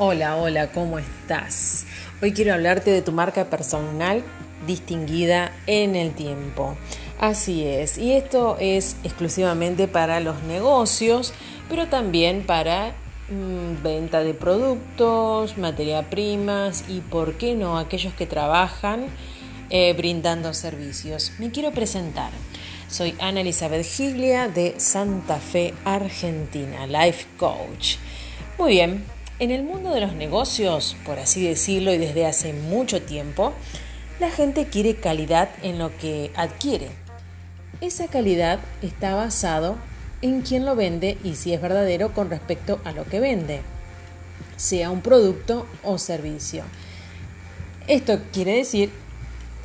Hola, hola, ¿cómo estás? Hoy quiero hablarte de tu marca personal distinguida en el tiempo. Así es, y esto es exclusivamente para los negocios, pero también para mm, venta de productos, materia primas y, por qué no, aquellos que trabajan eh, brindando servicios. Me quiero presentar. Soy Ana Elizabeth Giglia de Santa Fe, Argentina, Life Coach. Muy bien, en el mundo de los negocios, por así decirlo, y desde hace mucho tiempo, la gente quiere calidad en lo que adquiere. Esa calidad está basado en quién lo vende y si es verdadero con respecto a lo que vende, sea un producto o servicio. Esto quiere decir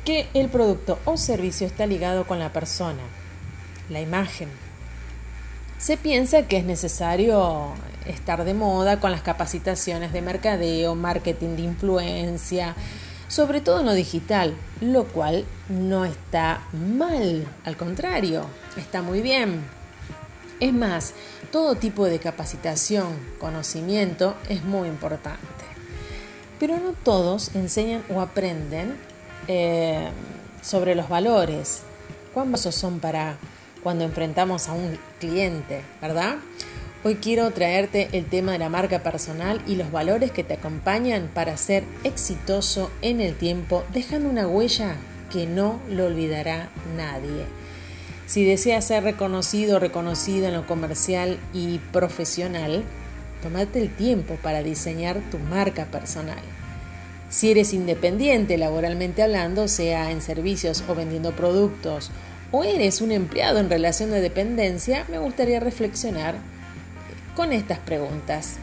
que el producto o servicio está ligado con la persona, la imagen. Se piensa que es necesario estar de moda con las capacitaciones de mercadeo, marketing de influencia, sobre todo en lo digital, lo cual no está mal, al contrario, está muy bien. Es más, todo tipo de capacitación, conocimiento es muy importante. Pero no todos enseñan o aprenden eh, sobre los valores. ¿Cuántos son para cuando enfrentamos a un cliente, verdad? Hoy quiero traerte el tema de la marca personal y los valores que te acompañan para ser exitoso en el tiempo, dejando una huella que no lo olvidará nadie. Si deseas ser reconocido o reconocida en lo comercial y profesional, tomate el tiempo para diseñar tu marca personal. Si eres independiente laboralmente hablando, sea en servicios o vendiendo productos, o eres un empleado en relación de dependencia, me gustaría reflexionar con estas preguntas.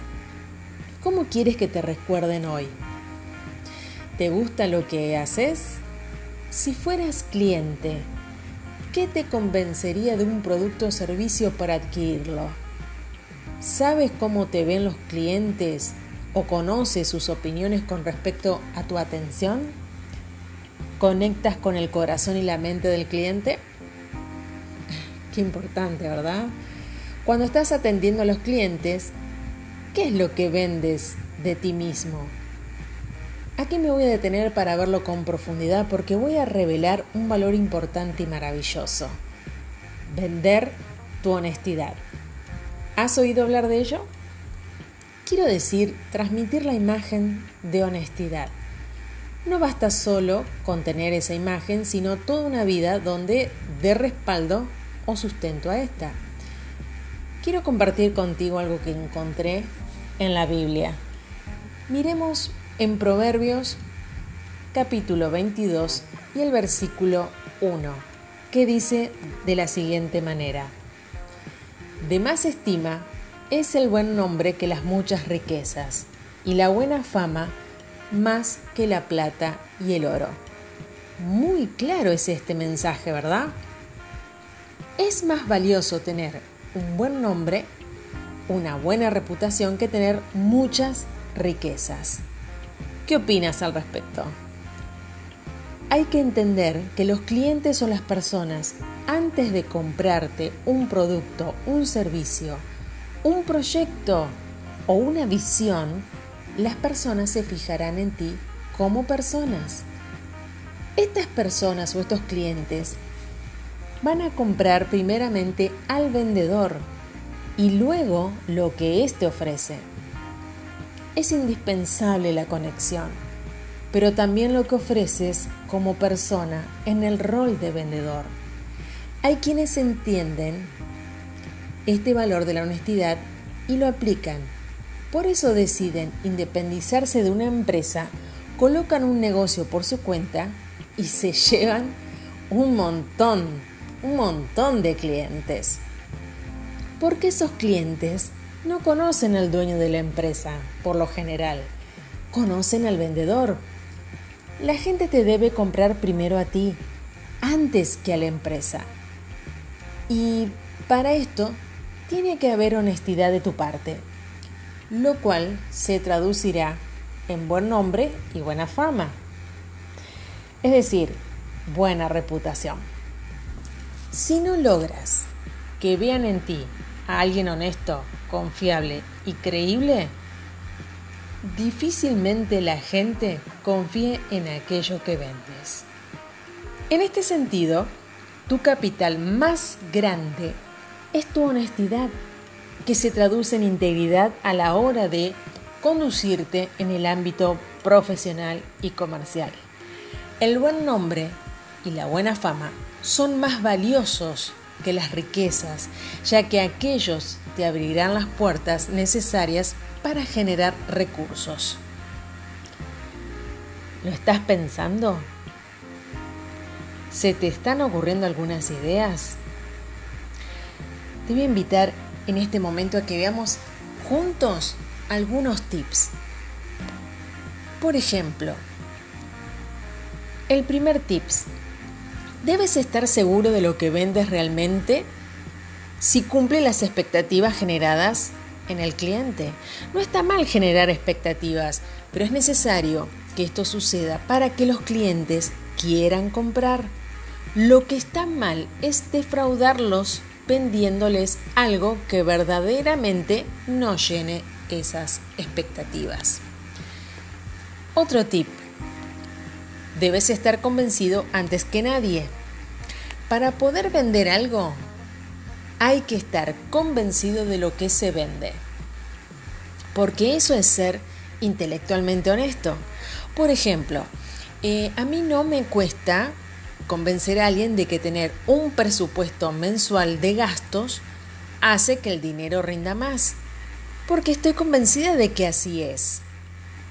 ¿Cómo quieres que te recuerden hoy? ¿Te gusta lo que haces? Si fueras cliente, ¿qué te convencería de un producto o servicio para adquirirlo? ¿Sabes cómo te ven los clientes o conoces sus opiniones con respecto a tu atención? ¿Conectas con el corazón y la mente del cliente? Qué importante, ¿verdad? Cuando estás atendiendo a los clientes, ¿qué es lo que vendes de ti mismo? Aquí me voy a detener para verlo con profundidad porque voy a revelar un valor importante y maravilloso. Vender tu honestidad. ¿Has oído hablar de ello? Quiero decir, transmitir la imagen de honestidad. No basta solo con tener esa imagen, sino toda una vida donde dé respaldo o sustento a esta quiero compartir contigo algo que encontré en la Biblia. Miremos en Proverbios capítulo 22 y el versículo 1, que dice de la siguiente manera. De más estima es el buen nombre que las muchas riquezas, y la buena fama más que la plata y el oro. Muy claro es este mensaje, ¿verdad? Es más valioso tener un buen nombre, una buena reputación que tener muchas riquezas. ¿Qué opinas al respecto? Hay que entender que los clientes son las personas antes de comprarte un producto, un servicio, un proyecto o una visión, las personas se fijarán en ti como personas. Estas personas o estos clientes van a comprar primeramente al vendedor y luego lo que éste ofrece. Es indispensable la conexión, pero también lo que ofreces como persona en el rol de vendedor. Hay quienes entienden este valor de la honestidad y lo aplican. Por eso deciden independizarse de una empresa, colocan un negocio por su cuenta y se llevan un montón un montón de clientes. Porque esos clientes no conocen al dueño de la empresa, por lo general, conocen al vendedor. La gente te debe comprar primero a ti, antes que a la empresa. Y para esto tiene que haber honestidad de tu parte, lo cual se traducirá en buen nombre y buena fama. Es decir, buena reputación. Si no logras que vean en ti a alguien honesto, confiable y creíble, difícilmente la gente confíe en aquello que vendes. En este sentido, tu capital más grande es tu honestidad, que se traduce en integridad a la hora de conducirte en el ámbito profesional y comercial. El buen nombre y la buena fama son más valiosos que las riquezas, ya que aquellos te abrirán las puertas necesarias para generar recursos. ¿Lo estás pensando? ¿Se te están ocurriendo algunas ideas? Te voy a invitar en este momento a que veamos juntos algunos tips. Por ejemplo, el primer tips. Debes estar seguro de lo que vendes realmente si cumple las expectativas generadas en el cliente. No está mal generar expectativas, pero es necesario que esto suceda para que los clientes quieran comprar. Lo que está mal es defraudarlos vendiéndoles algo que verdaderamente no llene esas expectativas. Otro tip. Debes estar convencido antes que nadie. Para poder vender algo, hay que estar convencido de lo que se vende. Porque eso es ser intelectualmente honesto. Por ejemplo, eh, a mí no me cuesta convencer a alguien de que tener un presupuesto mensual de gastos hace que el dinero rinda más. Porque estoy convencida de que así es.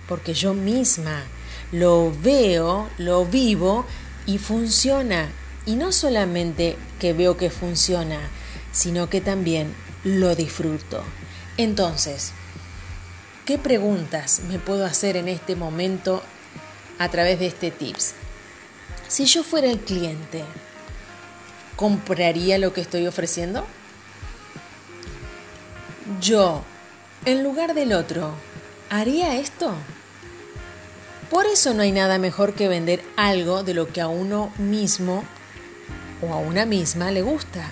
Porque yo misma lo veo, lo vivo y funciona. Y no solamente que veo que funciona, sino que también lo disfruto. Entonces, ¿qué preguntas me puedo hacer en este momento a través de este tips? Si yo fuera el cliente, ¿compraría lo que estoy ofreciendo? Yo, en lugar del otro, ¿haría esto? Por eso no hay nada mejor que vender algo de lo que a uno mismo o a una misma le gusta.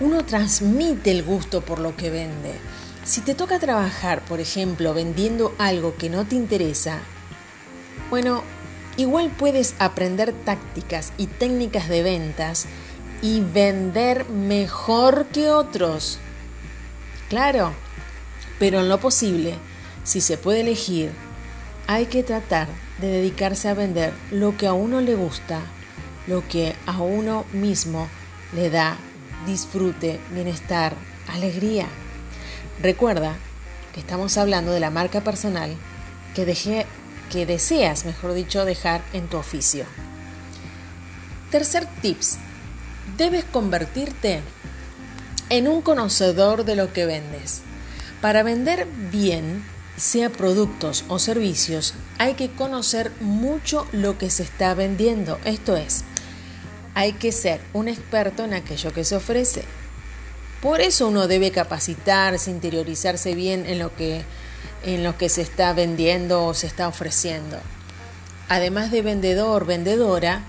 Uno transmite el gusto por lo que vende. Si te toca trabajar, por ejemplo, vendiendo algo que no te interesa, bueno, Igual puedes aprender tácticas y técnicas de ventas y vender mejor que otros. Claro, pero en lo posible, si se puede elegir, hay que tratar de dedicarse a vender lo que a uno le gusta, lo que a uno mismo le da disfrute, bienestar, alegría. Recuerda que estamos hablando de la marca personal que dejé que deseas, mejor dicho, dejar en tu oficio. Tercer tips, debes convertirte en un conocedor de lo que vendes. Para vender bien, sea productos o servicios, hay que conocer mucho lo que se está vendiendo. Esto es, hay que ser un experto en aquello que se ofrece. Por eso uno debe capacitarse, interiorizarse bien en lo que en lo que se está vendiendo o se está ofreciendo. Además de vendedor, vendedora,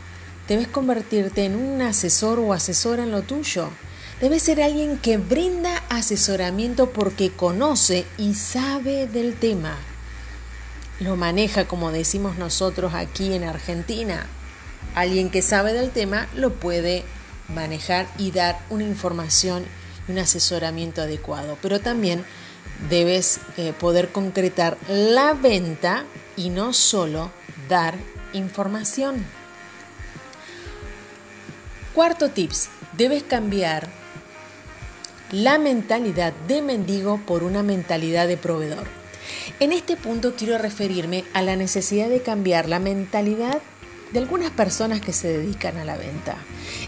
debes convertirte en un asesor o asesora en lo tuyo. Debes ser alguien que brinda asesoramiento porque conoce y sabe del tema. Lo maneja como decimos nosotros aquí en Argentina. Alguien que sabe del tema lo puede manejar y dar una información y un asesoramiento adecuado. Pero también debes eh, poder concretar la venta y no solo dar información. Cuarto tips, debes cambiar la mentalidad de mendigo por una mentalidad de proveedor. En este punto quiero referirme a la necesidad de cambiar la mentalidad de algunas personas que se dedican a la venta.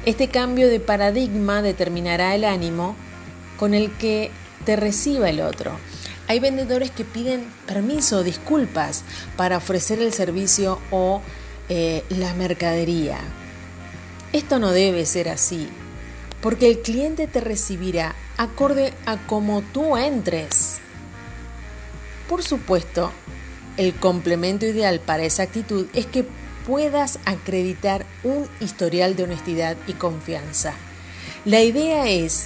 Este cambio de paradigma determinará el ánimo con el que te reciba el otro. Hay vendedores que piden permiso disculpas para ofrecer el servicio o eh, la mercadería. Esto no debe ser así, porque el cliente te recibirá acorde a cómo tú entres. Por supuesto, el complemento ideal para esa actitud es que puedas acreditar un historial de honestidad y confianza. La idea es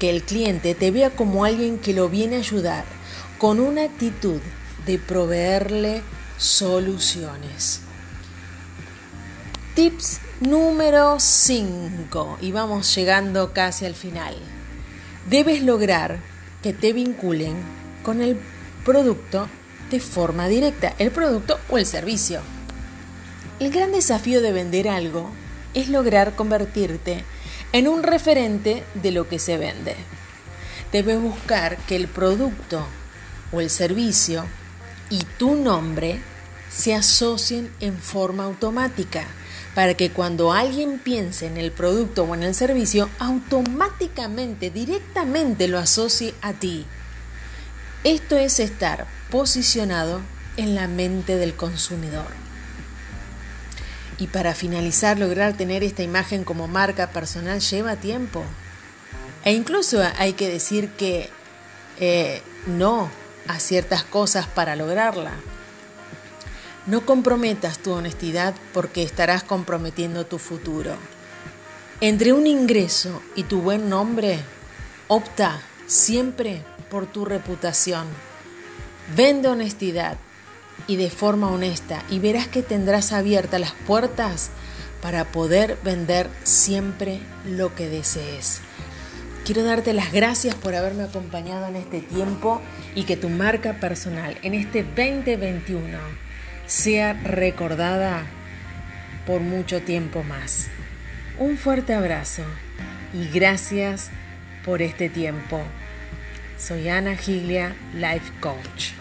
que el cliente te vea como alguien que lo viene a ayudar, con una actitud de proveerle soluciones. Tips número 5 y vamos llegando casi al final. Debes lograr que te vinculen con el producto de forma directa, el producto o el servicio. El gran desafío de vender algo es lograr convertirte en un referente de lo que se vende. Debes buscar que el producto o el servicio y tu nombre se asocien en forma automática para que cuando alguien piense en el producto o en el servicio, automáticamente, directamente lo asocie a ti. Esto es estar posicionado en la mente del consumidor. Y para finalizar, lograr tener esta imagen como marca personal lleva tiempo. E incluso hay que decir que eh, no a ciertas cosas para lograrla. No comprometas tu honestidad porque estarás comprometiendo tu futuro. Entre un ingreso y tu buen nombre, opta siempre por tu reputación. Vende honestidad y de forma honesta y verás que tendrás abiertas las puertas para poder vender siempre lo que desees. Quiero darte las gracias por haberme acompañado en este tiempo y que tu marca personal en este 2021 sea recordada por mucho tiempo más. Un fuerte abrazo y gracias por este tiempo. Soy Ana Giglia, Life Coach.